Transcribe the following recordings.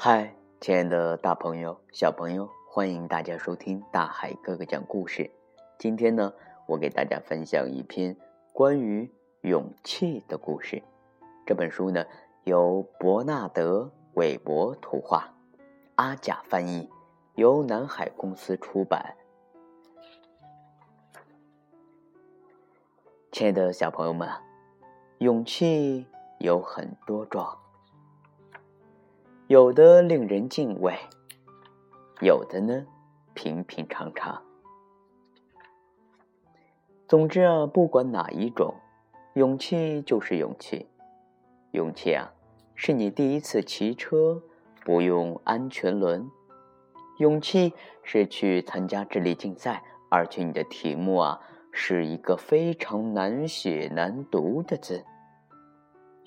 嗨，亲爱的大朋友、小朋友，欢迎大家收听大海哥哥讲故事。今天呢，我给大家分享一篇关于勇气的故事。这本书呢，由伯纳德·韦伯图画，阿甲翻译，由南海公司出版。亲爱的小朋友们，勇气有很多种。有的令人敬畏，有的呢平平常常。总之啊，不管哪一种，勇气就是勇气。勇气啊，是你第一次骑车不用安全轮；勇气是去参加智力竞赛，而且你的题目啊是一个非常难写难读的字。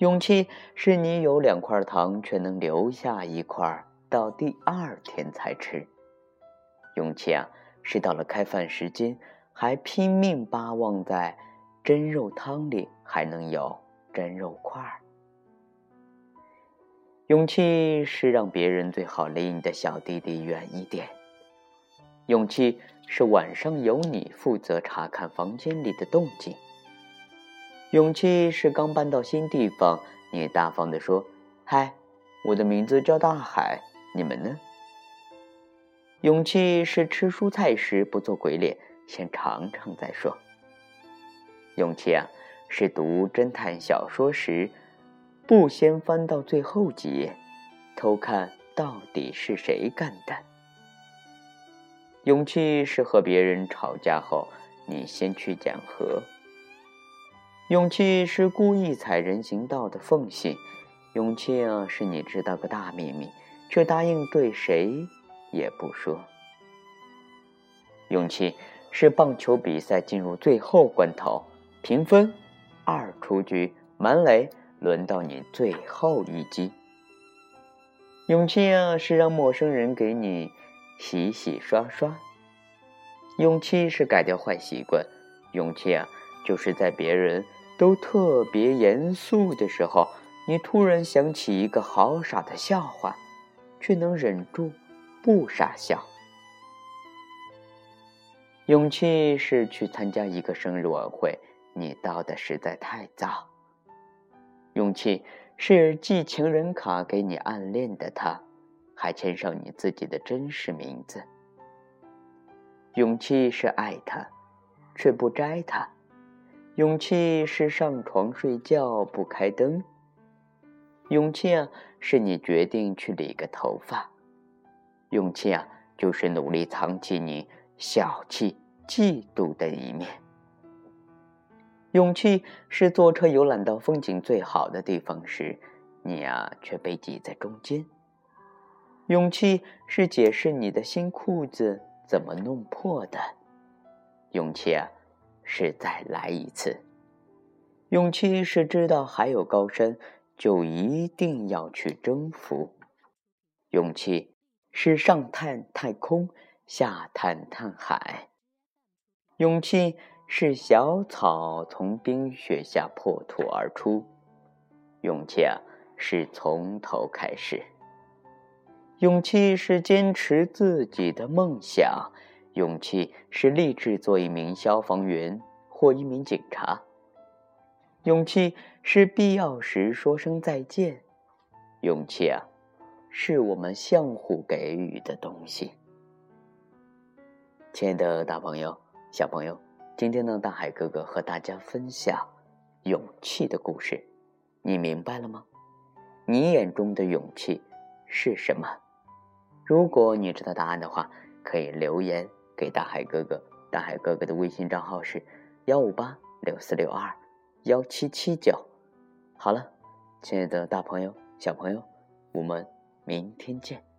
勇气是你有两块糖，却能留下一块到第二天才吃。勇气啊，是到了开饭时间，还拼命巴望在蒸肉汤里还能有蒸肉块。勇气是让别人最好离你的小弟弟远一点。勇气是晚上由你负责查看房间里的动静。勇气是刚搬到新地方，你大方地说：“嗨，我的名字叫大海，你们呢？”勇气是吃蔬菜时不做鬼脸，先尝尝再说。勇气啊，是读侦探小说时，不先翻到最后几页，偷看到底是谁干的。勇气是和别人吵架后，你先去讲和。勇气是故意踩人行道的缝隙，勇气啊，是你知道个大秘密，却答应对谁也不说。勇气是棒球比赛进入最后关头，平分，二出局，满垒，轮到你最后一击。勇气啊，是让陌生人给你洗洗刷刷。勇气是改掉坏习惯，勇气啊，就是在别人。都特别严肃的时候，你突然想起一个好傻的笑话，却能忍住不傻笑。勇气是去参加一个生日晚会，你到的实在太早。勇气是寄情人卡给你暗恋的他，还签上你自己的真实名字。勇气是爱他，却不摘他。勇气是上床睡觉不开灯。勇气啊，是你决定去理个头发。勇气啊，就是努力藏起你小气、嫉妒的一面。勇气是坐车游览到风景最好的地方时，你啊却被挤在中间。勇气是解释你的新裤子怎么弄破的。勇气啊。是再来一次。勇气是知道还有高山，就一定要去征服。勇气是上探太空，下探探海。勇气是小草从冰雪下破土而出。勇气啊，是从头开始。勇气是坚持自己的梦想。勇气是立志做一名消防员或一名警察。勇气是必要时说声再见。勇气啊，是我们相互给予的东西。亲爱的大朋友、小朋友，今天呢，大海哥哥和大家分享勇气的故事，你明白了吗？你眼中的勇气是什么？如果你知道答案的话，可以留言。给大海哥哥，大海哥哥的微信账号是幺五八六四六二幺七七九。好了，亲爱的大朋友、小朋友，我们明天见。